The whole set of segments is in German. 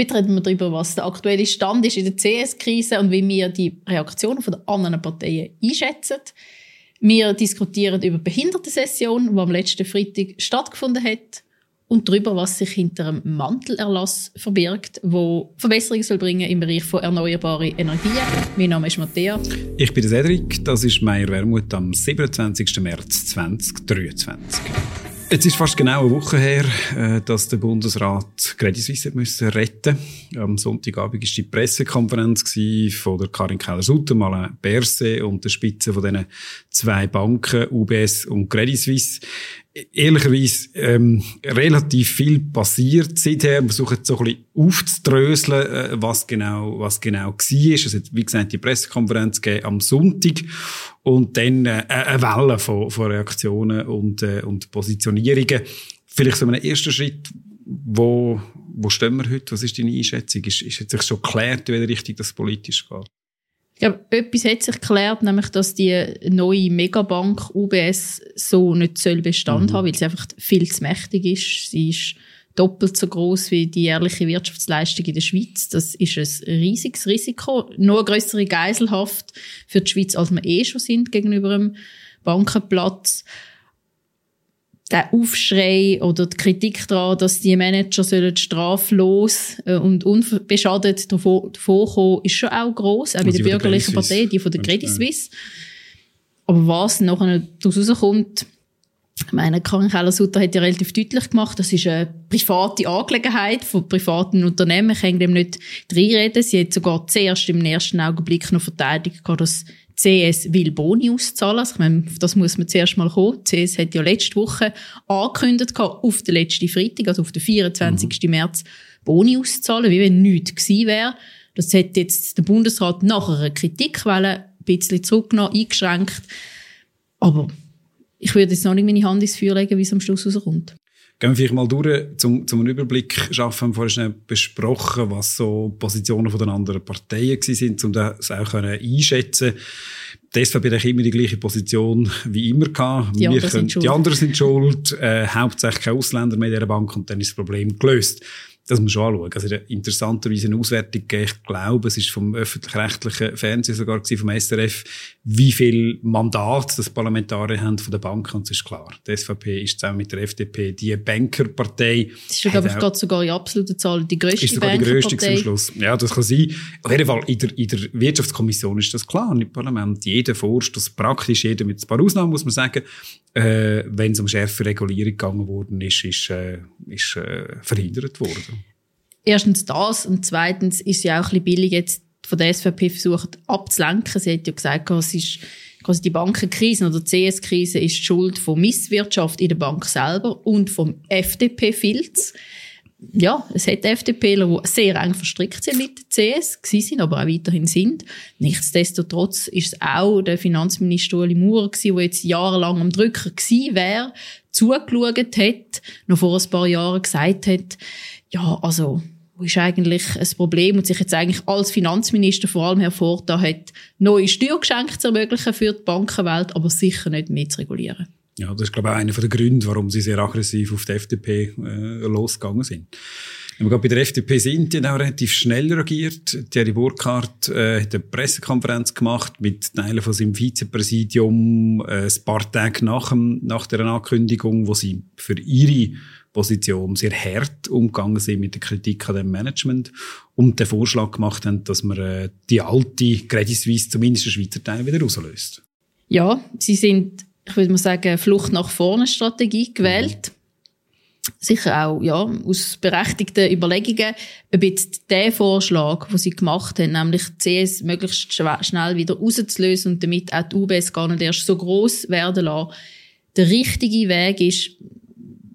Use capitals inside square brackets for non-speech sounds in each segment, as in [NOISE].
Heute reden wir darüber, was der aktuelle Stand ist in der CS-Krise und wie wir die Reaktionen den anderen Parteien einschätzen. Wir diskutieren über die Behindertensession, die am letzten Freitag stattgefunden hat und darüber, was sich hinter einem Mantelerlass verbirgt, wo Verbesserungen soll bringen im Bereich von erneuerbaren Energien. Mein Name ist Matthäa. Ich bin Cedric, das ist Meier Wermuth am 27. März 2023. Jetzt ist fast genau eine Woche her, äh, dass der Bundesrat Credit Suisse müssen retten. Am Sonntagabend war die Pressekonferenz von der Karin Keller-Sutter, Alain Berset und der Spitze von diesen zwei Banken, UBS und Credit Suisse ehrlicherweise ähm, relativ viel passiert seither. Wir versuchen so ein bisschen aufzudröseln, äh, was genau, was genau war. Es hat, wie gesagt, die Pressekonferenz gegeben am Sonntag und dann äh, eine Welle von, von Reaktionen und, äh, und Positionierungen. Vielleicht so ein erster Schritt, wo, wo stehen wir heute? Was ist deine Einschätzung? Ist, ist jetzt schon geklärt, in welche Richtung das politisch geht? Ich glaube, etwas hat sich geklärt, nämlich, dass die neue Megabank UBS so nicht soll Bestand mhm. haben, weil sie einfach viel zu mächtig ist. Sie ist doppelt so groß wie die jährliche Wirtschaftsleistung in der Schweiz. Das ist ein riesiges Risiko. Noch größere Geiselhaft für die Schweiz, als wir eh schon sind gegenüber dem Bankenplatz der Aufschrei oder die Kritik daran, dass die Manager sollen straflos äh, und unbeschadet davor, kommen, ist schon auch gross, auch bei der bürgerlichen Partei, die von der Credit Suisse. Aber was nachher daraus rauskommt, ich meine, Karin Keller-Sutter hat ja relativ deutlich gemacht, das ist eine private Angelegenheit von privaten Unternehmen. Ich kann dem nicht reinreden. Sie hat sogar zuerst im ersten Augenblick noch verteidigt, dass CS will Boni auszahlen. Also ich meine, das muss man zuerst mal kommen. CS hat ja letzte Woche angekündigt, auf den letzten Freitag, also auf den 24. Mhm. März, Boni auszahlen, wie wenn nichts gewesen wäre. Das hat jetzt der Bundesrat nach einer Kritikwelle ein bisschen zurückgenommen, eingeschränkt. Aber ich würde jetzt noch nicht meine Hand ins Feuer legen, wie es am Schluss rauskommt. Gehen wir vielleicht mal durch, zum, zum einen Überblick schaffen. Wir haben vorhin schnell besprochen, was so Positionen von den anderen Parteien sind, um das auch einschätzen die SVP hat immer die gleiche Position wie immer gehabt. Die, anderen, können, sind die anderen sind schuld. Äh, hauptsächlich keine Ausländer mehr in dieser Bank und dann ist das Problem gelöst das muss man schon anschauen. Also interessanterweise eine Auswertung gegeben, ich glaube, es ist vom öffentlich-rechtlichen Fernsehen sogar gewesen, vom SRF, wie viel Mandat das Parlamentarier haben von der Bank und es ist klar. Die SVP ist zusammen mit der FDP die Bankerpartei. Das ist, glaube ich, gerade sogar in absoluten Zahlen die grösste Ist sogar die grösste zum Schluss. Ja, das kann sein. Auf jeden Fall, in der, in der Wirtschaftskommission ist das klar, im Parlament. Jeder Vorstoß, praktisch jeder mit ein paar Ausnahmen, muss man sagen, äh, wenn es um schärfe Regulierung gegangen worden ist, ist, äh, ist äh, verhindert worden. Erstens das und zweitens ist ja auch ein bisschen billig jetzt von der SVP versucht abzulenken. Sie hat ja gesagt, es ist quasi die Bankenkrise oder die CS-Krise ist die Schuld von Misswirtschaft in der Bank selber und vom FDP-Filz ja, es hat FDPler, die sehr eng verstrickt sind mit der CS, gewesen sind, aber auch weiterhin sind. Nichtsdestotrotz ist es auch der Finanzminister Ueli Maurer der jetzt jahrelang am Drücker gewesen wäre, zugeschaut hat, noch vor ein paar Jahren gesagt hat, ja, also, wo ist eigentlich ein Problem und sich jetzt eigentlich als Finanzminister vor allem hervorgetan hat, neue Steuergeschenke zu ermöglichen für die Bankenwelt, aber sicher nicht mehr zu regulieren. Ja, das ist, glaube ich, einer der Gründe, warum sie sehr aggressiv auf die FDP äh, losgegangen sind. Gerade bei der FDP sind, die auch relativ schnell reagiert. Thierry Burkhardt äh, hat eine Pressekonferenz gemacht mit Teilen von seinem Vizepräsidium äh, ein paar Tage nach, dem, nach der Ankündigung, wo sie für ihre Position sehr hart umgegangen sind mit der Kritik an dem Management und den Vorschlag gemacht haben, dass man äh, die alte Credit Suisse, zumindest den Schweizer Teil, wieder rauslöst. Ja, sie sind ich würde mal sagen, Flucht nach vorne Strategie gewählt. Mhm. Sicher auch, ja, aus berechtigten Überlegungen, ob jetzt der Vorschlag, den sie gemacht haben, nämlich die CS möglichst schnell wieder rauszulösen und damit auch die UBS gar nicht erst so groß werden lassen, der richtige Weg ist,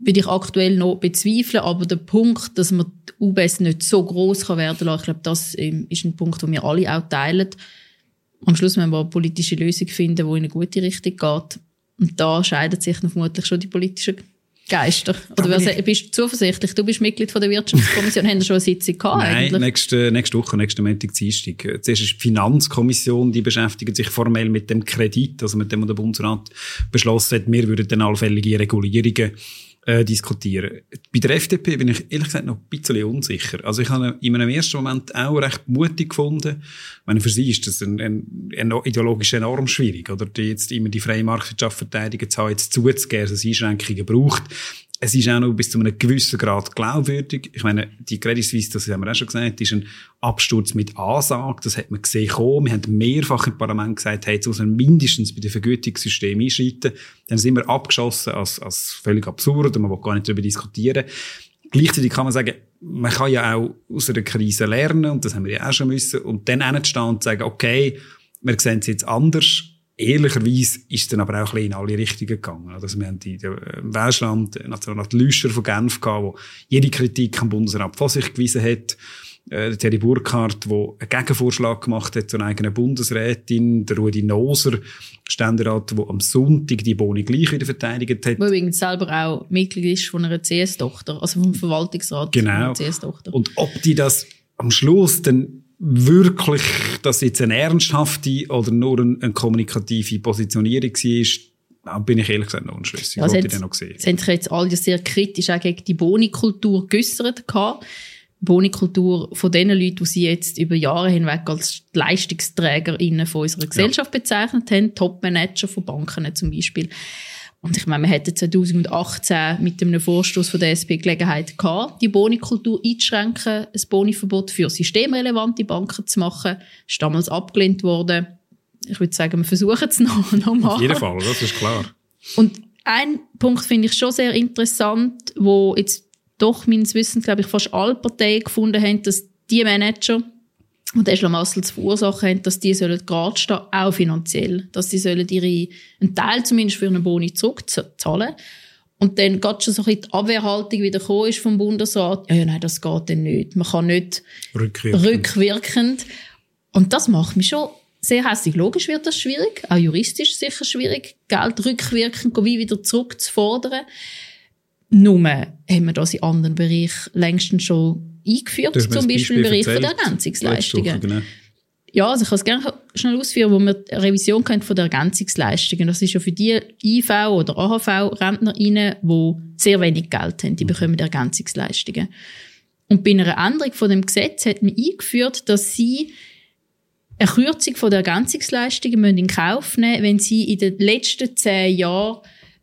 würde ich aktuell noch bezweifeln, aber der Punkt, dass man die UBS nicht so groß werden lassen, ich glaube, das ähm, ist ein Punkt, den wir alle auch teilen. Am Schluss müssen wir eine politische Lösung finden, die in eine gute Richtung geht. Und da scheiden sich vermutlich schon die politischen Geister. Oder wer, bist du zuversichtlich? Du bist Mitglied von der Wirtschaftskommission. Haben wir schon eine Sitzung gehabt Nein, eigentlich? Nächste, nächste Woche, nächste Montag, Dienstag. Zuerst ist die Finanzkommission, die beschäftigt sich formell mit dem Kredit, also mit dem, was der Bundesrat beschlossen hat. Wir würden dann allfällige Regulierungen äh, diskutieren. Bei der FDP bin ich ehrlich gesagt noch ein bisschen unsicher. Also ich habe in einem ersten Moment auch recht mutig gefunden. Ich meine, für sie ist das ein, ein, ein ideologisch enorm schwierig, oder die jetzt immer die freie Marktwirtschaft verteidigen zu haben, jetzt zuzugeben, dass es Einschränkungen braucht es ist auch noch bis zu einem gewissen Grad glaubwürdig. Ich meine, die Credit Suisse, das haben wir auch schon gesagt, ist ein Absturz mit Ansage. Das hat man gesehen kommen. Wir haben mehrfach im Parlament gesagt, hey, jetzt muss man mindestens bei den Vergütungssystemen einschreiten. Dann sind wir abgeschossen als, als völlig absurd und man will gar nicht darüber diskutieren. Gleichzeitig kann man sagen, man kann ja auch aus einer Krise lernen und das haben wir ja auch schon müssen und dann hinstehen und sagen, okay, wir sehen es jetzt anders Ehrlicherweise ist es dann aber auch ein bisschen in alle Richtungen gegangen. Also wir haben die äh, Welschland Nationalrat Lüscher von Genf gehabt, wo jede Kritik am Bundesrat von sich gewiesen hat. Äh, Thierry Burkhardt, der einen Gegenvorschlag gemacht hat zu einer eigenen Bundesrätin. Der Rudi Noser, Ständerat, der am Sonntag die Boni gleich wieder verteidigt hat. Der übrigens selber auch Mitglied ist von einer CS-Tochter, also vom Verwaltungsrat genau. von einer CS-Tochter. Und ob die das am Schluss dann wirklich das jetzt eine ernsthafte oder nur eine, eine kommunikative Positionierung war, bin ich ehrlich gesagt noch unschlüssig. Ja, sie noch gesehen. Sie haben sich jetzt alle sehr kritisch auch gegen die Bonikultur geäussert. Bonikultur von den Leuten, die sie jetzt über Jahre hinweg als LeistungsträgerInnen von unserer Gesellschaft ja. bezeichnet haben, Top-Manager von Banken zum Beispiel. Und ich meine, wir hätten 2018 mit einem Vorstoß von der SP Gelegenheit gehabt, die Bonikultur einzuschränken, ein Boniverbot für systemrelevante Banken zu machen. Das ist damals abgelehnt worden. Ich würde sagen, wir versuchen es [LAUGHS] noch, noch mal. Auf jeden Fall, das ist klar. Und ein Punkt finde ich schon sehr interessant, wo jetzt doch meines Wissens, glaube ich, fast alle Parteien gefunden haben, dass die Manager, und der Schlamassel zu verursachen haben, dass die sollen gerade stehen, auch finanziell. Dass sie sollen ihre, einen Teil zumindest für einen Boni zurückzahlen. Und dann geht schon so ein bisschen die Abwehrhaltung wieder gekommen ist vom Bundesrat. Ja, ja, nein, das geht dann nicht. Man kann nicht rückwirkend. rückwirkend. Und das macht mich schon sehr hässlich. Logisch wird das schwierig. Auch juristisch sicher schwierig, Geld rückwirkend wie wieder zurückzufordern. Nur haben wir das in anderen Bereichen längstens schon eingeführt, zum Beispiel im Bereich der Ergänzungsleistungen. Genau. Ja, also ich kann es gerne schnell ausführen, wo wir eine Revision kennt von der Ergänzungsleistungen. Das ist ja für die IV- oder AHV-RentnerInnen, die sehr wenig Geld haben, die mhm. bekommen Ergänzungsleistungen. Und bei einer Änderung von dem Gesetz hat man eingeführt, dass sie eine Kürzung von der Ergänzungsleistungen in Kauf nehmen wenn sie in den letzten zehn Jahren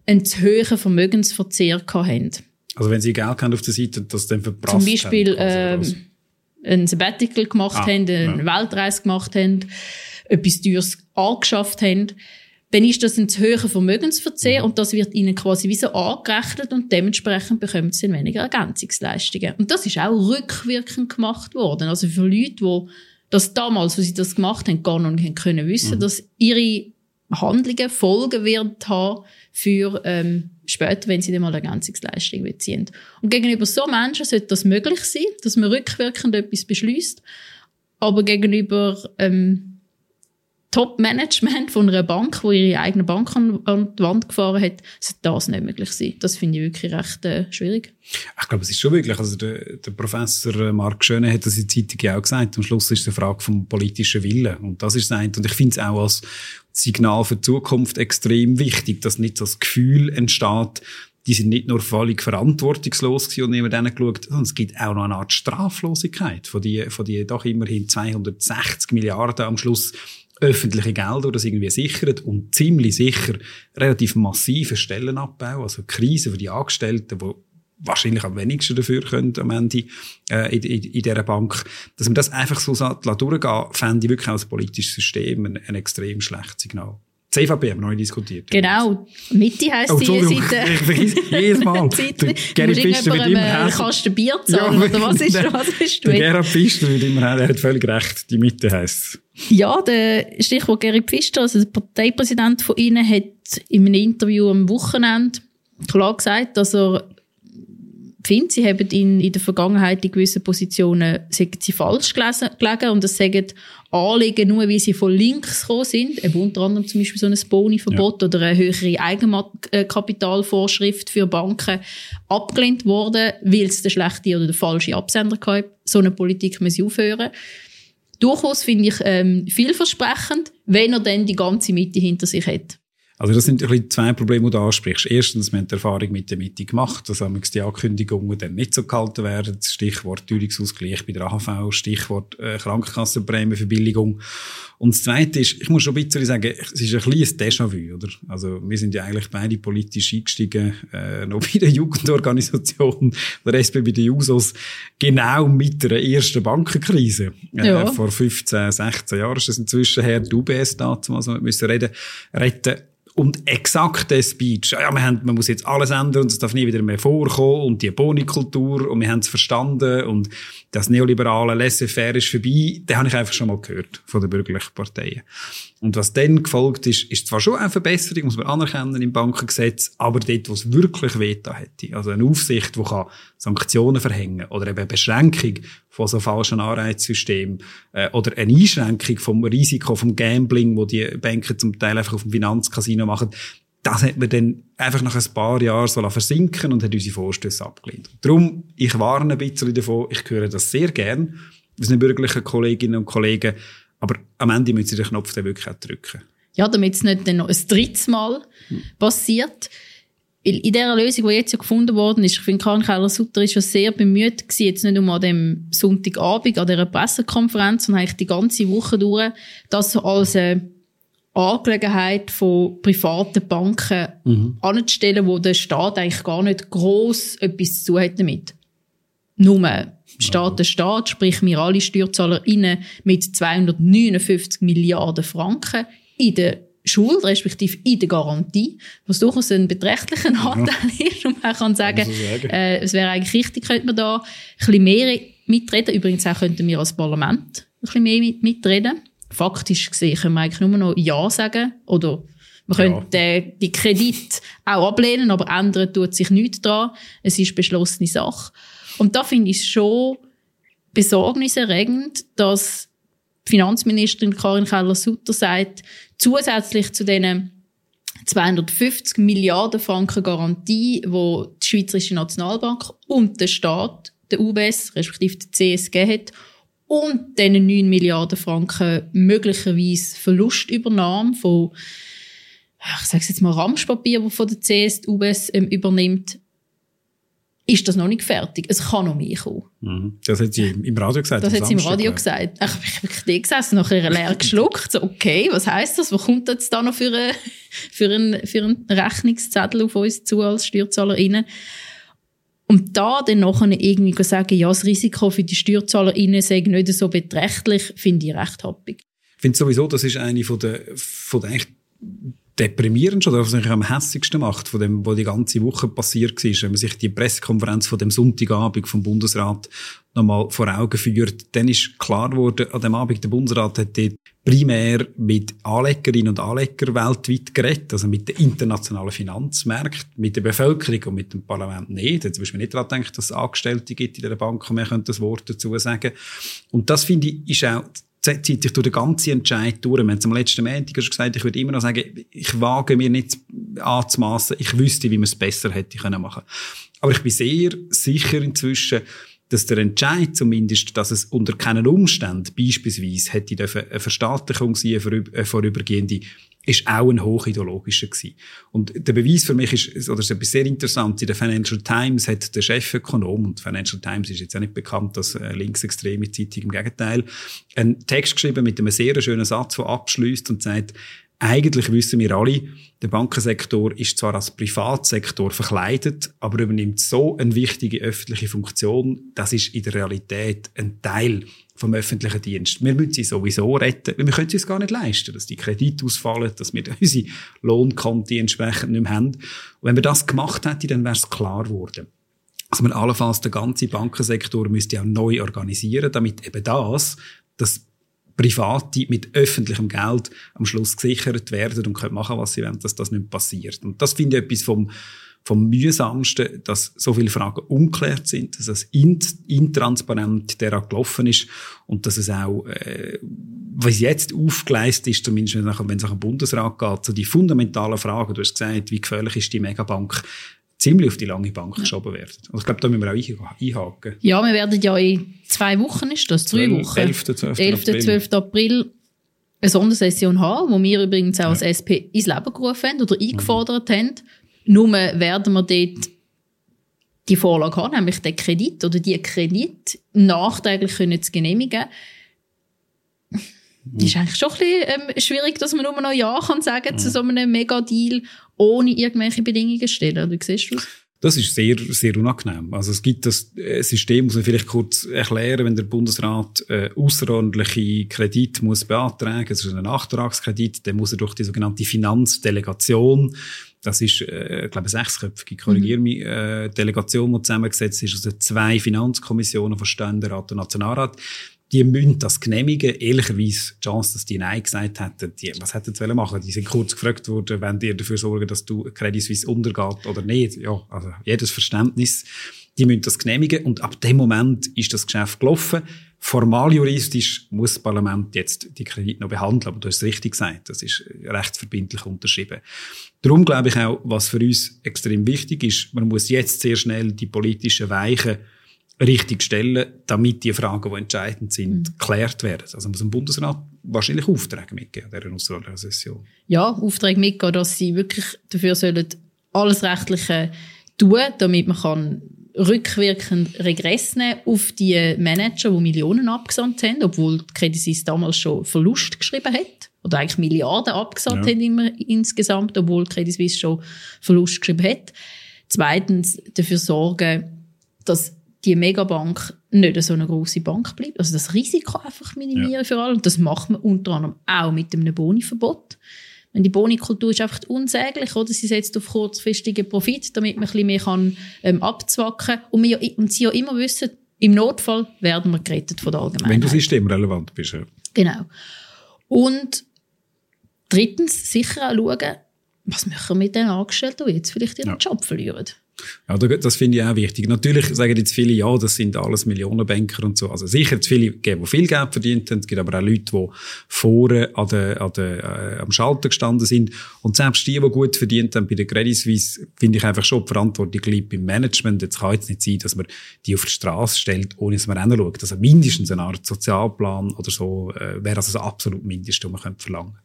einen zu hohen Vermögensverzehr hatten. Also wenn Sie Geld haben auf der Seite, das dann verprasst Zum Beispiel haben, äh, ein Sabbatical gemacht ah, haben, eine ja. Weltreise gemacht haben, etwas Teures angeschafft haben, dann ist das ein zu hoher Vermögensverzehr mhm. und das wird ihnen quasi wie so angerechnet und dementsprechend bekommen sie dann weniger Ergänzungsleistungen. Und das ist auch rückwirkend gemacht worden. Also für Leute, die das damals, wo sie das gemacht haben, gar noch nicht können wissen, mhm. dass ihre Handlungen Folgen werden haben für ähm, später, wenn sie dann mal Ergänzungsleistung beziehen. Und gegenüber so Menschen sollte das möglich sein, dass man rückwirkend etwas beschließt, aber gegenüber ähm, Top-Management von einer Bank, wo ihre eigene Bank an, die Wand gefahren hat, sollte das nicht möglich sein. Das finde ich wirklich recht äh, schwierig. Ich glaube, es ist schon wirklich. Also der, der Professor Mark Schöne hat das in der Zeitung auch gesagt. Am Schluss ist es eine Frage vom politischen Willen. Und das ist das eine. Und ich finde es auch als Signal für die Zukunft extrem wichtig, dass nicht das Gefühl entsteht, die sind nicht nur völlig verantwortungslos gewesen und nehmen denen geschaut, sondern es gibt auch noch eine Art Straflosigkeit von die, von die doch immerhin 260 Milliarden am Schluss öffentliche Gelder, das irgendwie sichert und ziemlich sicher relativ massive Stellenabbau, also Krise für die Angestellten, die wahrscheinlich am wenigsten dafür können am Ende äh, in, in, in dieser Bank. Dass man das einfach so durchgehen fände ich wirklich als politisches System ein, ein extrem schlechtes Signal. CVP haben wir noch diskutiert. Genau. Mitte heisst oh, die Seite. [LAUGHS] Ich vergesse jedes Mal. [LAUGHS] Gerrit Pfister wird immer äh, Kasten Bier zahlen, ja, oder was ist, der, was ist Der Gerrit Pfister wird immer er hat völlig recht, die Mitte heisst Ja, der Stichwort Gerrit Pfister, also der Parteipräsident von Ihnen, hat in einem Interview am Wochenende klar gesagt, dass er finde, sie haben in, in der Vergangenheit in gewissen Positionen sagen sie falsch gelesen, gelegen und das sagen Anliegen nur, weil sie von links gekommen sind, eben unter anderem zum Beispiel so ein Boni-Verbot ja. oder eine höhere Eigenkapitalvorschrift für Banken abgelehnt worden, weil es der schlechte oder der falsche Absender gab. So eine Politik muss aufhören. Durchaus finde ich ähm, vielversprechend, wenn er dann die ganze Mitte hinter sich hat. Also das sind ein bisschen zwei Probleme, die du ansprichst. Erstens, wir haben die Erfahrung mit der Mitte gemacht, dass die Ankündigungen dann nicht so gehalten werden. Stichwort Teuerungsausgleich bei der AHV, Stichwort äh, Krankenkassenprämienverbilligung. Und das Zweite ist, ich muss schon ein bisschen sagen, es ist ein kleines Déjà-vu, oder? Also wir sind ja eigentlich beide politisch eingestiegen, äh, noch bei der Jugendorganisation, der SP bei den Jusos, genau mit der ersten Bankenkrise. Äh, ja. Vor 15, 16 Jahren ist das inzwischen her, die UBS damals, wir müssen reden, retten und exakt der Speech, ja, wir haben, man muss jetzt alles ändern und es darf nie wieder mehr vorkommen und die Bonikultur und wir haben es verstanden und das neoliberale Laissez-faire ist vorbei, den habe ich einfach schon mal gehört von den bürgerlichen Parteien. Und was dann gefolgt ist, ist zwar schon eine Verbesserung, muss man anerkennen im Bankengesetz, aber dort, wo es wirklich Veto hätte, also eine Aufsicht, die Sanktionen verhängen oder eben eine Beschränkung von so falschen Anreizsystemen äh, oder eine Einschränkung vom Risiko vom Gambling, wo die Banken zum Teil einfach auf dem Finanzcasino machen, das hat man dann einfach nach ein paar Jahren so versinken und hat unsere Vorstöße abgelehnt. Darum, ich warne ein bisschen davon, ich höre das sehr gern, unseren bürgerlichen Kolleginnen und Kollegen, aber am Ende müssen sie den Knopf dann wirklich auch drücken. Ja, damit es nicht dann noch ein drittes Mal passiert. Weil in dieser Lösung, die jetzt ja gefunden worden ist, ich finde, Karin Keller-Sutter ist schon sehr bemüht gewesen, jetzt nicht nur an dem Sonntagabend, an dieser Pressekonferenz, sondern eigentlich die ganze Woche durch, das als eine Angelegenheit von privaten Banken mhm. anzustellen, wo der Staat eigentlich gar nicht gross etwas zu hat damit. Nur Staat der Staat, sprich wir alle SteuerzahlerInnen mit 259 Milliarden Franken in der Schuld, respektive in der Garantie, was durchaus ein beträchtlicher Nachteil ja. [LAUGHS] ist. Und man kann sagen, sagen. Äh, es wäre eigentlich richtig, könnte man da ein bisschen mehr mitreden. Übrigens auch könnten wir als Parlament ein bisschen mehr mitreden. Faktisch gesehen können wir eigentlich nur noch Ja sagen oder man ja. könnte äh, die Kredit auch ablehnen, aber ändern tut sich nichts daran. Es ist beschlossene Sache. Und da finde ich es schon besorgniserregend, dass Finanzministerin Karin Keller-Sutter sagt, zusätzlich zu diesen 250 Milliarden Franken Garantie, wo die Schweizerische Nationalbank und der Staat, der UBS, respektive der CSG hat, und diesen 9 Milliarden Franken möglicherweise Verlustübernahme von, ich sage jetzt mal Ramschpapier, das von der CS die UBS ähm, übernimmt, ist das noch nicht fertig. Es kann noch mehr kommen. Mhm. Das hat sie im Radio gesagt. Das hat sie im Radio gesagt. Ich habe wirklich gesessen, nachher leer [LAUGHS] geschluckt. So, okay, was heisst das? Was kommt jetzt da noch für, eine, für, einen, für einen Rechnungszettel auf uns zu als SteuerzahlerInnen? Und da dann nachher irgendwie sagen, ja, das Risiko für die SteuerzahlerInnen sei nicht so beträchtlich, finde ich recht happig. Ich finde sowieso, das ist eine von der, von der echt deprimierend oder was mich am hässigsten macht, von dem, was die ganze Woche passiert ist, wenn man sich die Pressekonferenz von dem Sonntagabend vom Bundesrat nochmal vor Augen führt, dann ist klar geworden, an dem Abend der Bundesrat hat dort primär mit Anlegerinnen und Anlegern weltweit geredet, also mit den internationalen Finanzmärkten, mit der Bevölkerung und mit dem Parlament nicht. Jetzt müssen wir nicht daran denken, dass es Angestellte gibt in der Bank und wir können das Wort dazu sagen. Und das finde ich, ist auch zieht sich durch den ganzen Entscheid durch. Wir haben es am letzten Montag schon gesagt, ich würde immer noch sagen, ich wage mir nicht anzumassen, ich wüsste, wie man es besser hätte können machen. Aber ich bin sehr sicher inzwischen, dass der Entscheid zumindest, dass es unter keinen Umständen beispielsweise hätte eine Verstaatlichung sein, eine vorübergehende, ist auch ein hochideologischer gewesen. Und der Beweis für mich ist, oder ist etwas sehr interessant, in der Financial Times hat der Chefökonom, und Financial Times ist jetzt auch nicht bekannt als äh, linksextreme Zeitung, im Gegenteil, einen Text geschrieben mit einem sehr schönen Satz, der abschließt und sagt, eigentlich wissen wir alle, der Bankensektor ist zwar als Privatsektor verkleidet, aber übernimmt so eine wichtige öffentliche Funktion, das ist in der Realität ein Teil vom öffentlichen Dienst. Wir müssen sie sowieso retten, weil wir können es uns gar nicht leisten, dass die Kredite ausfallen, dass wir [LAUGHS] unsere Lohnkonti entsprechend nicht mehr haben. Und wenn wir das gemacht hätten, dann wäre es klar geworden. Also man allenfalls den ganzen Bankensektor müsste auch neu organisieren, damit eben das, das Private mit öffentlichem Geld am Schluss gesichert werden und können machen, was sie wollen, dass das nicht passiert. Und das finde ich etwas vom, vom mühsamsten, dass so viele Fragen unklärt sind, dass es intransparent daran gelaufen ist und dass es auch, äh, was jetzt aufgeleistet ist, zumindest wenn es nach dem Bundesrat geht, so die fundamentalen Fragen, du hast gesagt, wie gefährlich ist die Megabank, ziemlich auf die lange Bank geschoben werden. Also ich glaube, da müssen wir auch einhaken. Ja, wir werden ja in zwei Wochen, ist das, drei 12, Wochen? 11. 12. 11. 12. April eine Sondersession haben, wo wir übrigens auch ja. als SP ins Leben gerufen haben oder eingefordert mhm. haben. Nur werden wir dort die Vorlage haben, nämlich den Kredit oder die Kredit nachträglich können zu genehmigen. Mhm. ist eigentlich schon ein bisschen ähm, schwierig, dass man nur noch Ja kann sagen mhm. zu so einem Mega-Deal, ohne irgendwelche Bedingungen stellen. Wie siehst du das? Das ist sehr, sehr unangenehm. Also es gibt das äh, System, muss man vielleicht kurz erklären, wenn der Bundesrat äh, außerordentliche Kredit muss beantragen, das ist ein Nachtragskredit, dann muss er durch die sogenannte Finanzdelegation, das ist, äh, ich glaube, eine sechsköpfige, korrigiere mhm. mich, äh, Delegation, die zusammengesetzt ist aus also zwei Finanzkommissionen von Ständerat und Nationalrat die müssen das genehmigen. Ehrlicherweise, die Chance, dass die Nein gesagt hätten, die, was hätten sie machen Die sind kurz gefragt worden, wenn die dafür sorgen, dass du Credit Suisse untergeht oder nicht. Ja, also jedes Verständnis. Die müssen das genehmigen und ab dem Moment ist das Geschäft gelaufen. Formal juristisch muss das Parlament jetzt die Kredite noch behandeln, aber du hast es richtig gesagt, das ist rechtsverbindlich unterschrieben. Darum glaube ich auch, was für uns extrem wichtig ist, man muss jetzt sehr schnell die politischen Weichen richtig stellen, damit die Fragen, die entscheidend sind, mhm. geklärt werden. Also muss ein Bundesrat wahrscheinlich Aufträge mitgeben an dieser außerordentlichen Session. Ja, Aufträge mitgeben, dass sie wirklich dafür sollen alles Rechtliche tun, damit man kann rückwirkend Regress nehmen auf die Manager, die Millionen abgesandt haben, obwohl die Credit Suisse damals schon Verlust geschrieben hat. Oder eigentlich Milliarden abgesandt ja. haben immer insgesamt, obwohl Credit Suisse schon Verlust geschrieben hat. Zweitens dafür sorgen, dass die Megabank nicht so eine große Bank bleibt. Also das Risiko einfach minimieren ja. für alle. Und das macht man unter anderem auch mit einem Boniverbot. Die Bonikultur ist einfach unsäglich, oder? Sie setzt auf kurzfristigen Profit, damit man ein bisschen mehr kann, ähm, abzwacken kann. Und, wir, und sie ja immer wissen, im Notfall werden wir gerettet von der Allgemeinheit. Wenn du systemrelevant bist, ja. Genau. Und drittens sicher auch schauen, was machen wir mit den Angestellten, die jetzt vielleicht ihren ja. Job verlieren. Ja, das finde ich auch wichtig. Natürlich sagen jetzt viele, ja, das sind alles Millionenbanker und so. Also sicher es viele geben, die viel Geld verdient haben. Es gibt aber auch Leute, die vorne an der, an der, äh, am Schalter gestanden sind. Und selbst die, die gut verdient haben bei der Credit Suisse, finde ich einfach schon die Verantwortung liegt beim Management. Jetzt kann es nicht sein, dass man die auf die Straße stellt, ohne dass man hinschaut. Also mindestens eine Art Sozialplan oder so äh, wäre also das absolut Mindeste, was man könnte verlangen.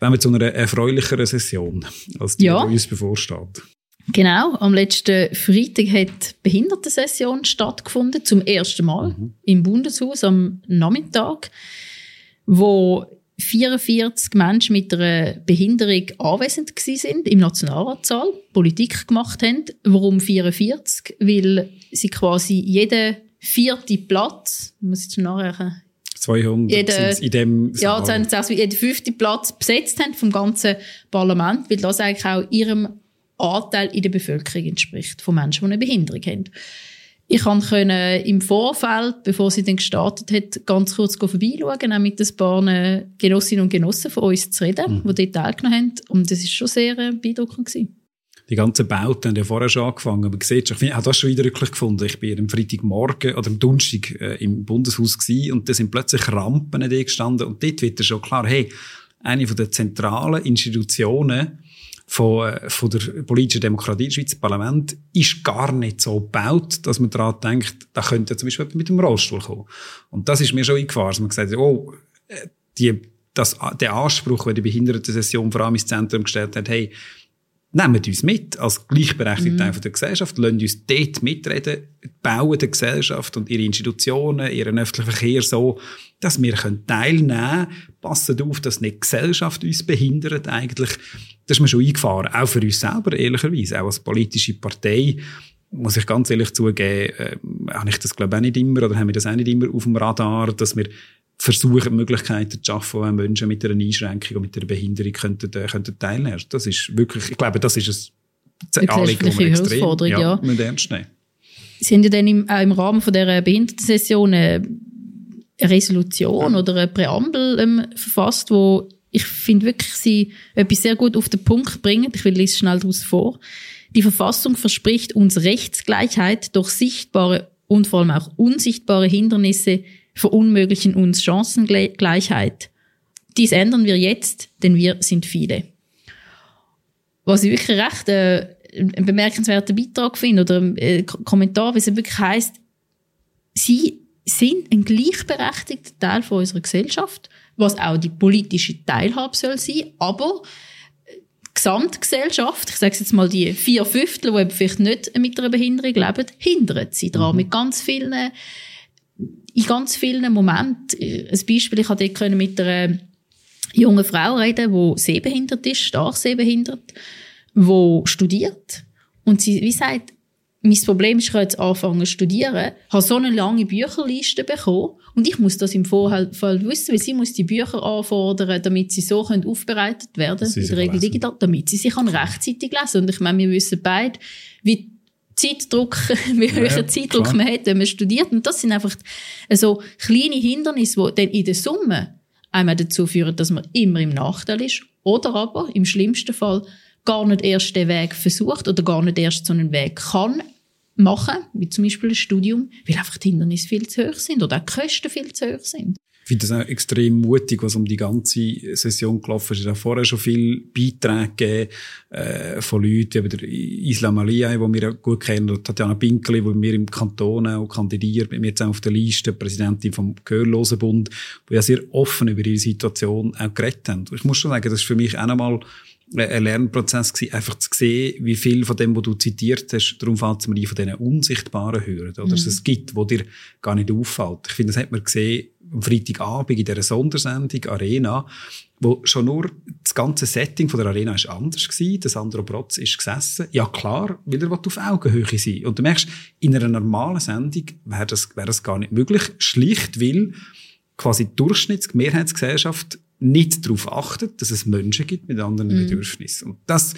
Wenn wir zu einer erfreulicheren Session, als die, ja. die uns bevorsteht. Genau, am letzten Freitag hat Behindertensession stattgefunden, zum ersten Mal mhm. im Bundeshaus am Nachmittag, wo 44 Menschen mit einer Behinderung anwesend sind im Nationalratssaal, Politik gemacht haben. Warum 44? Weil sie quasi jeden vierten Platz, muss ich nachrechnen, 200 jede, in dem Saal. Ja, 260, jeden fünften Platz besetzt haben vom ganzen Parlament, weil das eigentlich auch ihrem Anteil in der Bevölkerung entspricht, von Menschen, die eine Behinderung haben. Ich konnte im Vorfeld, bevor sie dann gestartet hat, ganz kurz vorbeischauen, auch mit ein paar Genossinnen und Genossen von uns zu reden, mhm. die dort teilgenommen haben. Und das war schon sehr äh, beeindruckend. Gewesen. Die ganzen Bauten haben ja vorher schon angefangen. Aber sieht, ich habe das schon eindrücklich gefunden. Ich bin am Freitagmorgen oder am Donnerstag äh, im Bundeshaus gewesen, und da sind plötzlich Rampen gestanden und dort wird schon klar, hey, eine von der zentralen Institutionen von, äh, von der politischen Demokratie in der Schweiz, Parlament, ist gar nicht so gebaut, dass man daran denkt, da könnte zum Beispiel mit dem Rollstuhl kommen. Und das ist mir schon eingefahren, dass man gesagt hat, oh, äh, die, das, der Anspruch, den die Behindertensession vor allem ins Zentrum gestellt hat, hey, nehmt uns mit als gleichberechtigte mhm. Teil der Gesellschaft, lasst uns dort mitreden, bauen der Gesellschaft und ihre Institutionen, ihren öffentlichen Verkehr so, dass wir teilnehmen können. Passen auf, dass nicht die Gesellschaft uns behindert eigentlich. Das ist mir schon eingefahren, auch für uns selber, ehrlicherweise, auch als politische Partei muss ich ganz ehrlich zugeben, äh, habe ich das glaube ich auch nicht immer oder haben wir das auch nicht immer auf dem Radar, dass wir versuchen, Möglichkeiten zu schaffen, wo Menschen mit einer Einschränkung und mit einer Behinderung könnten, äh, könnten teilnehmen. Das ist wirklich, ich glaube, das ist ein Anliegen, das extrem ja, ja. ernst nehmen. Sie haben ja dann im, auch im Rahmen von dieser Behindertensession eine Resolution ja. oder eine Präambel ähm, verfasst, wo ich finde wirklich, sie etwas sehr gut auf den Punkt bringen. Ich will lese schnell daraus vor. Die Verfassung verspricht uns Rechtsgleichheit durch sichtbare und vor allem auch unsichtbare Hindernisse verunmöglichen uns Chancengleichheit. Dies ändern wir jetzt, denn wir sind viele. Was ich wirklich recht äh, einen bemerkenswerten Beitrag finde oder ein äh, Kommentar, wie es wirklich heißt, sie sind ein gleichberechtigter Teil von unserer Gesellschaft. was auch die politische Teilhabe soll sein, aber Gesamtgesellschaft, ich sage jetzt mal die vier Fünftel, die vielleicht nicht mit einer Behinderung leben, hindern sie daran. Mhm. Mit ganz vielen, in ganz vielen Momenten. Ein Beispiel, ich hatte mit einer jungen Frau reden, die sehbehindert ist, stark sehbehindert, die studiert. Und sie, wie sagt, mein Problem ist, ich kann jetzt anfangen zu studieren, habe so eine lange Bücherliste bekommen und ich muss das im Vorfall wissen, weil sie muss die Bücher anfordern, damit sie so können aufbereitet werden, in der Regel digital, damit sie sich rechtzeitig lesen Und ich meine, wir wissen beide, wie Zeitdruck, [LAUGHS] wie ja, welchen Zeitdruck klar. man hat, wenn man studiert. Und das sind einfach so kleine Hindernisse, die dann in der Summe einmal dazu führen, dass man immer im Nachteil ist. Oder aber, im schlimmsten Fall, gar nicht erst den Weg versucht oder gar nicht erst so einen Weg kann machen, wie zum Beispiel ein Studium, weil einfach die Hindernisse viel zu hoch sind oder auch die Kosten viel zu hoch sind. Finde das auch extrem mutig, was um die ganze Session gelaufen ist. Es hat vorher schon viele Beiträge gegeben, äh, von Leuten, wie der Islam Aliyah, den wir gut kennen, und Tatjana Pinkeli, die mir im Kanton auch kandidiert, mit mir jetzt auch auf der Liste, Präsidentin vom Gehörlosenbund, die ja sehr offen über ihre Situation auch geredet haben. Ich muss schon sagen, das ist für mich auch nochmal ein Lernprozess gewesen, einfach zu sehen, wie viel von dem, was du zitiert hast, darum fällt es mir ein, von diesen unsichtbaren Hürden, oder mhm. es gibt, wo dir gar nicht auffällt. Ich finde, das hat man gesehen am Freitagabend in dieser Sondersendung Arena, wo schon nur das ganze Setting von der Arena ist anders gewesen. Der Sandro Protz ist gesessen. Ja, klar, weil er auf Augenhöhe sein Und du merkst, in einer normalen Sendung wäre das, wäre das gar nicht möglich. Schlicht, weil quasi die Durchschnittsmehrheitsgesellschaft nicht darauf achtet, dass es Menschen gibt mit anderen mhm. Bedürfnissen. Und das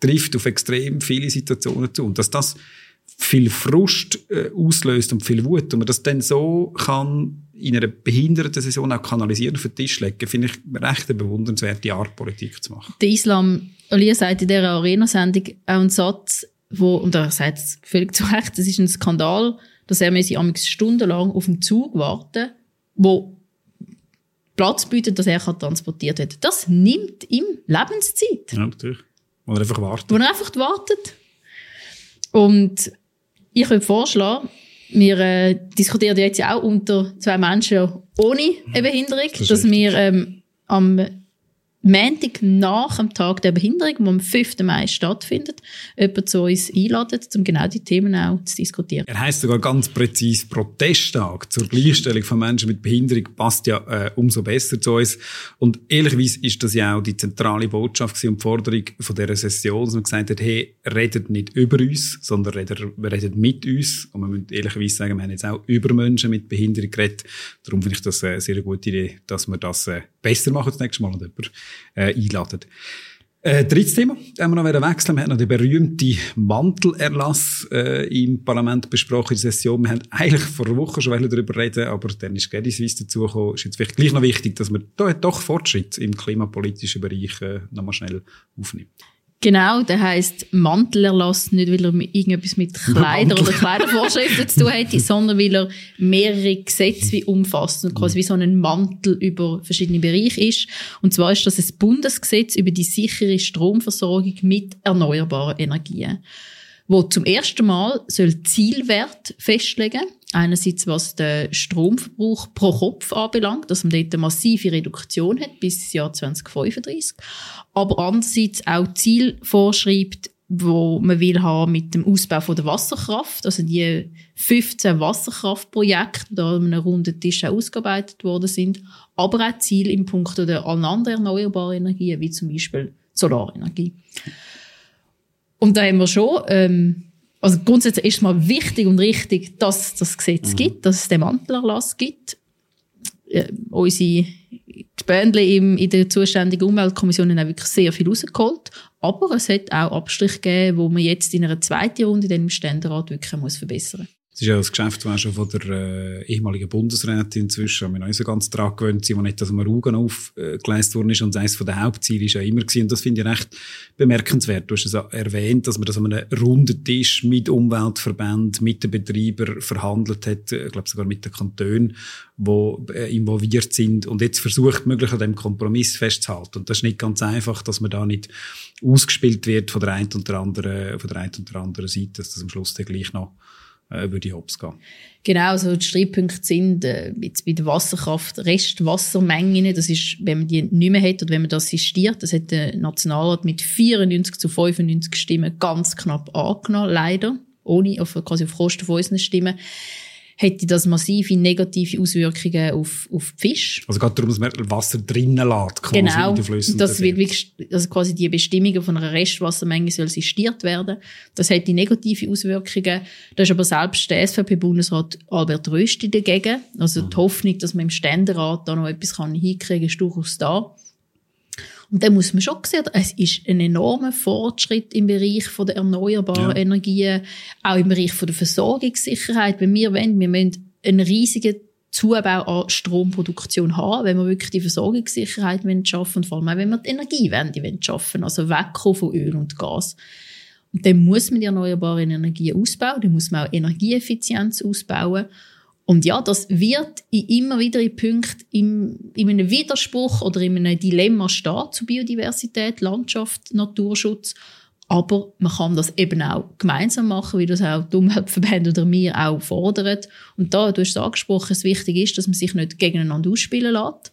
trifft auf extrem viele Situationen zu. Und dass das viel Frust äh, auslöst und viel Wut und man das dann so kann in einer behinderten Saison auch kanalisieren auf den Tisch legen, finde ich recht eine bewundernswerte Art, Politik zu machen. Der Islam, Ali sagt in dieser Arena-Sendung auch einen Satz, wo, und er sagt es völlig zu Recht, es ist ein Skandal, dass er stundenlang auf den Zug warten, wo Platz bietet, dass er transportiert wird. Das nimmt ihm Lebenszeit. Ja, natürlich. Wo er einfach wartet. Wo er einfach wartet. Und ich würde vorschlagen, wir äh, diskutieren jetzt ja auch unter zwei Menschen ohne eine Behinderung, das dass wir ähm, am Montag nach dem Tag der Behinderung, der am 5. Mai stattfindet, jemanden zu uns einladen, um genau die Themen auch zu diskutieren. Er heißt sogar ganz präzise Protesttag zur Gleichstellung von Menschen mit Behinderung, passt ja äh, umso besser zu uns. Und ehrlicherweise ist das ja auch die zentrale Botschaft und Forderung von dieser Session, dass man gesagt hat, hey, redet nicht über uns, sondern redet, redet mit uns. Und man muss ehrlicherweise sagen, wir haben jetzt auch über Menschen mit Behinderung geredet. Darum finde ich das eine sehr gute Idee, dass wir das äh, besser machen das nächste Mal und jemand äh, einladen. Äh, drittes Thema, das wir noch wechseln. Wir haben noch den berühmten Mantelerlass äh, im Parlament besprochen in der Session. Wir haben eigentlich vor einer Woche schon darüber reden aber dann ist Credit Suisse dazugekommen. Ist jetzt vielleicht gleich noch wichtig, dass man da doch Fortschritt im klimapolitischen Bereich äh, nochmal schnell aufnimmt. Genau, der heisst Mantelerlass, nicht weil er irgendetwas mit Kleider oder Kleidervorschriften zu tun hätte, [LAUGHS] sondern weil er mehrere Gesetze wie umfasst und quasi wie so ein Mantel über verschiedene Bereiche ist. Und zwar ist das ein Bundesgesetz über die sichere Stromversorgung mit erneuerbaren Energien, wo zum ersten Mal soll Zielwert festlegen Einerseits, was den Stromverbrauch pro Kopf anbelangt, dass man dort eine massive Reduktion hat bis Jahr 2035. Aber andererseits auch Ziel vorschreibt, wo man will haben mit dem Ausbau von der Wasserkraft, also die 15 Wasserkraftprojekte, die an einem runden Tisch auch ausgearbeitet worden sind, aber auch Ziel im Punkt der anderen erneuerbaren Energien, wie zum Beispiel Solarenergie. Und da haben wir schon ähm, also grundsätzlich ist es mal wichtig und richtig, dass es das Gesetz mhm. gibt, dass es den Mantelerlass gibt. Äh, unsere Bändle in der zuständigen Umweltkommission haben wirklich sehr viel rausgeholt. Aber es hat auch Abstriche gegeben, wo man jetzt in einer zweiten Runde in dem Ständerat wirklich muss verbessern muss. Es ist ja das Geschäft, das schon von der äh, ehemaligen Bundesrätin inzwischen, wir noch nicht so ganz dran gewöhnt wo nicht das Marugan aufgeleistet worden ist. Und eines von den Hauptzielen ist ja immer gewesen, und das finde ich recht bemerkenswert. Du hast es erwähnt, dass man das an einem runden Tisch mit Umweltverbänden, mit den Betreibern verhandelt hat, ich glaube sogar mit den Kantonen, die äh, involviert sind und jetzt versucht, möglich an dem Kompromiss festzuhalten. Und das ist nicht ganz einfach, dass man da nicht ausgespielt wird von der einen und der anderen, von der einen und der anderen Seite, dass das am Schluss dann gleich noch äh, würde hops gehen. Genau, also die Streitpunkte sind äh, jetzt bei der Wasserkraft Restwassermengen, das ist, wenn man die nicht mehr hat oder wenn man das assistiert, das hat der Nationalrat mit 94 zu 95 Stimmen ganz knapp angenommen, leider, ohne, auf, quasi auf Kosten von unseren Stimmen hätte das massive negative Auswirkungen auf, auf die Fische. Also gerade darum, dass man Wasser drinnen lässt, quasi genau, in den Flüssen. Das wird wirklich, also quasi die Bestimmungen von einer Restwassermenge soll sistiert werden. Das hätte negative Auswirkungen. Da ist aber selbst der SVP-Bundesrat Albert Rösti dagegen. Also mhm. die Hoffnung, dass man im Ständerat da noch etwas kann hinkriegen kann, ist durchaus da. Und dann muss man schon sehen, es ist ein enormer Fortschritt im Bereich der erneuerbaren ja. Energien, auch im Bereich der Versorgungssicherheit. Wenn wir wollen, wir müssen einen riesigen Zubau an Stromproduktion haben, wenn wir wirklich die Versorgungssicherheit schaffen und vor allem auch, wenn wir die Energiewende schaffen also wegkommen von Öl und Gas. Und dann muss man die erneuerbaren Energien ausbauen, dann muss man auch Energieeffizienz ausbauen. Und ja, das wird in immer wieder in Punkten im, in einem Widerspruch oder in einem Dilemma stehen zu Biodiversität, Landschaft, Naturschutz. Aber man kann das eben auch gemeinsam machen, wie das auch die Umweltverbände oder wir auch fordern. Und da, du hast es angesprochen, es wichtig ist, dass man sich nicht gegeneinander ausspielen lässt.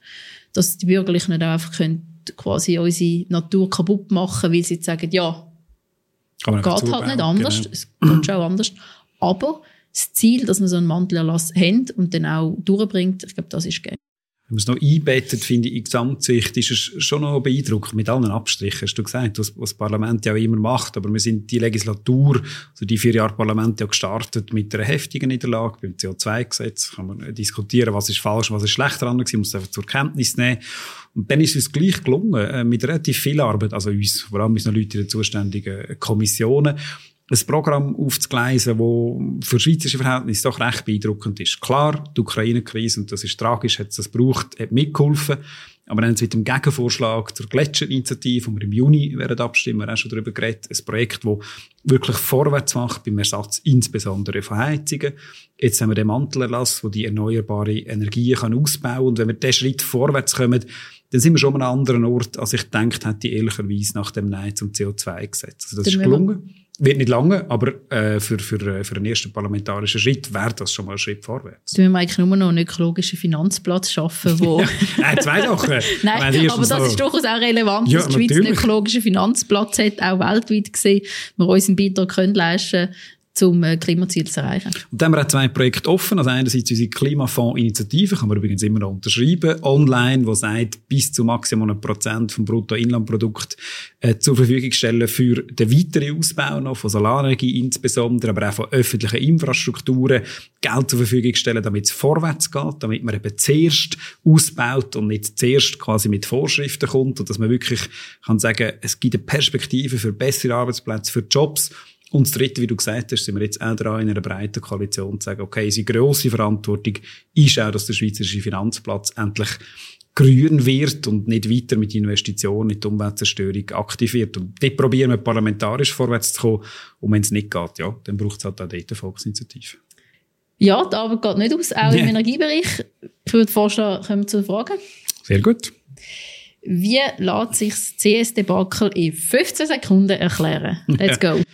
Dass die Bürgerlichen nicht einfach können quasi unsere Natur kaputt machen, weil sie sagen, ja, geht halt nicht anders. Genau. Es geht schon auch anders. Aber das Ziel, dass man so einen Mantelerlass hat und dann auch durchbringt, ich glaube, das ist geil. Wenn man es noch einbettet, finde ich, in Gesamtsicht ist es schon noch beeindruckend, mit allen Abstrichen, hast du gesagt, was, was das Parlament ja auch immer macht. Aber wir sind die Legislatur, also die vier Jahre Parlament ja gestartet mit einer heftigen Niederlage beim CO2-Gesetz. Kann man diskutieren, was ist falsch, was ist schlecht dran gewesen, muss es einfach zur Kenntnis nehmen. Und dann ist es uns gleich gelungen, äh, mit relativ viel Arbeit, also uns, vor allem unseren Leuten in den zuständigen Kommissionen, ein Programm aufzugleisen, das für schweizerische Verhältnisse doch recht beeindruckend ist. Klar, die Ukraine-Krise, und das ist tragisch, hat es das gebraucht, hat mitgeholfen. Aber dann haben sie mit dem Gegenvorschlag zur Gletscherinitiative, wo wir im Juni werden abstimmen, auch schon darüber geredet, ein Projekt, das wirklich vorwärts macht beim Ersatz, insbesondere von Heizungen. Jetzt haben wir den Mantelerlass, der die erneuerbare Energie kann ausbauen kann. Und wenn wir diesen Schritt vorwärts kommen, dann sind wir schon an einem anderen Ort, als ich gedacht hätte, ehrlicherweise nach dem Nein zum CO2-Gesetz. Also das ist gelungen. Wird nicht lange, aber äh, für, für, äh, für einen ersten parlamentarischen Schritt wäre das schon mal ein Schritt vorwärts. Du wir eigentlich nur noch einen ökologischen Finanzplatz schaffen, wo... [LAUGHS] Nein, zwei Sachen. [LAUGHS] Nein, aber das so... ist durchaus auch relevant, ja, dass die Schweiz natürlich. einen ökologischen Finanzplatz hat, auch weltweit gesehen, wir unseren Beitrag können leisten zum äh, Klimaziel zu erreichen. Und dann haben wir auch zwei Projekte offen. Also einerseits unsere Klimafonds-Initiative, kann man übrigens immer noch unterschreiben, online, wo sagt, bis zu maximal einem Prozent vom Bruttoinlandprodukt äh, zur Verfügung stellen für den weiteren Ausbau noch von Solarenergie insbesondere, aber auch von öffentlichen Infrastrukturen Geld zur Verfügung stellen, damit es vorwärts geht, damit man eben zuerst ausbaut und nicht zuerst quasi mit Vorschriften kommt und dass man wirklich kann sagen, es gibt eine Perspektive für bessere Arbeitsplätze, für Jobs und das Dritte, wie du gesagt hast, sind wir jetzt auch dran, in einer breiten Koalition zu sagen, okay, unsere grosse Verantwortung ist auch, dass der schweizerische Finanzplatz endlich grün wird und nicht weiter mit Investitionen in die Umweltzerstörung aktiviert. Und dort probieren wir parlamentarisch vorwärts zu kommen. Und wenn es nicht geht, ja, dann braucht es halt auch dort eine Volksinitiative. Ja, die Arbeit geht nicht aus, auch nee. im Energiebereich. Ich würde vorschlagen, kommen wir zu den Fragen. Sehr gut. Wie lässt sich das CS-Debakel in 15 Sekunden erklären? Let's go. [LAUGHS]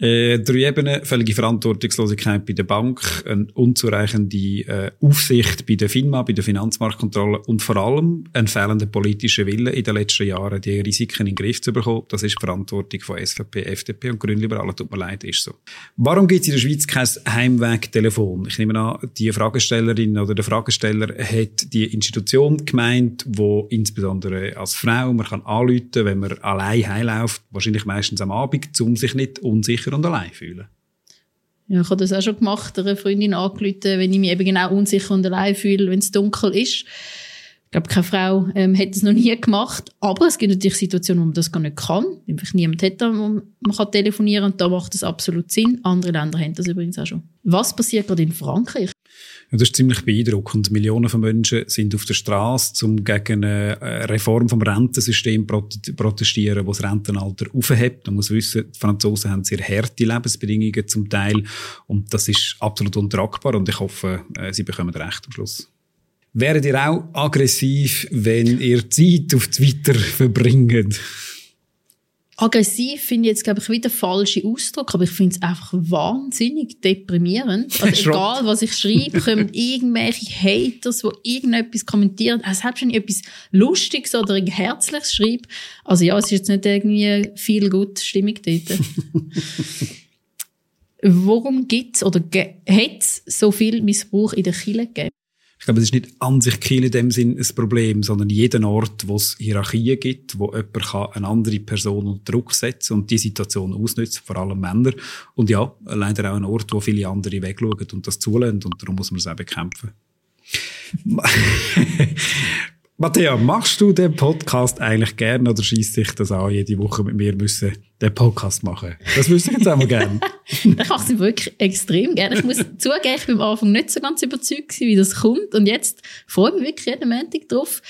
Äh, drei Ebenen, völlige Verantwortungslosigkeit bei der Bank, eine unzureichende äh, Aufsicht bei der FINMA, bei der Finanzmarktkontrolle und vor allem ein fehlender politischer Wille in den letzten Jahren, die Risiken in den Griff zu bekommen. Das ist die Verantwortung von SVP, FDP und Grünliberalen. Tut mir leid, ist so. Warum gibt es in der Schweiz kein Heimwegtelefon? Ich nehme an, die Fragestellerin oder der Fragesteller hat die Institution gemeint, wo insbesondere als Frau man kann anrufen, wenn man allein heimläuft, wahrscheinlich meistens am Abend, um sich nicht unsicher unsicher und allein fühlen. Ja, ich habe das auch schon gemacht, einer Freundin angerufen, wenn ich mich eben genau unsicher und allein fühle, wenn es dunkel ist. Ich glaube, keine Frau ähm, hat das noch nie gemacht. Aber es gibt natürlich Situationen, wo man das gar nicht kann. Einfach niemand hat da, wo man kann telefonieren und da macht das absolut Sinn. Andere Länder haben das übrigens auch schon. Was passiert gerade in Frankreich? Das ist ziemlich beeindruckend. Millionen von Menschen sind auf der Straße, um gegen eine Reform vom Rentensystem protestieren, das das Rentenalter aufhebt. Man muss wissen, die Franzosen haben sehr harte Lebensbedingungen zum Teil und das ist absolut untragbar und ich hoffe, äh, sie bekommen recht am Schluss. Wäret ihr auch aggressiv, wenn ihr Zeit auf Twitter [LAUGHS] verbringt? Aggressiv finde ich jetzt, glaube ich, wieder der falsche Ausdruck, aber ich finde es einfach wahnsinnig deprimierend. [LAUGHS] Also egal, was ich schreibe, kommen [LAUGHS] irgendwelche Haters, die irgendetwas kommentieren. Also selbst wenn ich etwas Lustiges oder Herzliches schreibe, also ja, es ist jetzt nicht irgendwie viel gute Stimmung dort. [LAUGHS] Warum gibt es oder hat es so viel Missbrauch in der Kirche gegeben? Ich glaube, es ist nicht an sich Kiel in dem Sinn ein Problem, sondern jeden Ort, wo es Hierarchien gibt, wo jemand kann eine andere Person unter Druck setzen und die Situation ausnutzen, vor allem Männer. Und ja, leider auch ein Ort, wo viele andere wegschauen und das zulassen und darum muss man es auch bekämpfen. [LAUGHS] Matthäa, machst du den Podcast eigentlich gerne oder schießt sich das an, jede Woche mit mir müssen den Podcast machen? Das wüsste ich jetzt einmal gerne. ich [LAUGHS] mache es wirklich extrem gerne. Ich muss zugeben, ich bin am Anfang nicht so ganz überzeugt wie das kommt. Und jetzt freue ich mich wirklich jeden Montag drauf.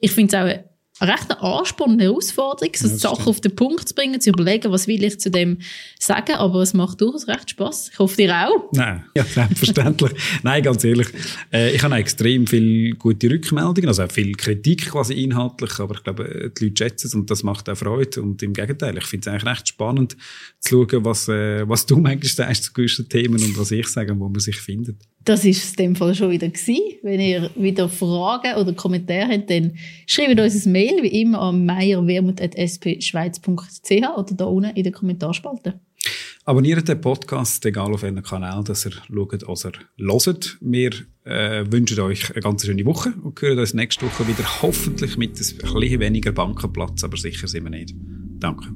Ich finde es auch recht eine Ansporn, eine Herausforderung, so ja, Sachen auf den Punkt zu bringen, zu überlegen, was will ich zu dem sagen, aber es macht durchaus recht Spaß. Ich hoffe, dir auch. Nein, [LAUGHS] ja, selbstverständlich. Nein, ganz ehrlich, äh, ich habe extrem viele gute Rückmeldungen, also auch viel Kritik quasi inhaltlich, aber ich glaube, die Leute schätzen es und das macht auch Freude und im Gegenteil, ich finde es eigentlich recht spannend zu schauen, was, äh, was du [LAUGHS] manchmal sagst zu gewissen Themen und was ich sage, wo man sich findet. Das ist es in dem Fall schon wieder gewesen. Wenn ihr wieder Fragen oder Kommentare habt, dann schreibt uns ein Mail, wie immer, an meierwermut.spschweiz.ch oder da unten in der Kommentarspalte. Abonniert den Podcast, egal auf welchem Kanal, dass ihr schaut, was ihr hört. Wir äh, wünschen euch eine ganz schöne Woche und hören uns nächste Woche wieder, hoffentlich mit ein bisschen weniger Bankenplatz, aber sicher sind wir nicht. Danke.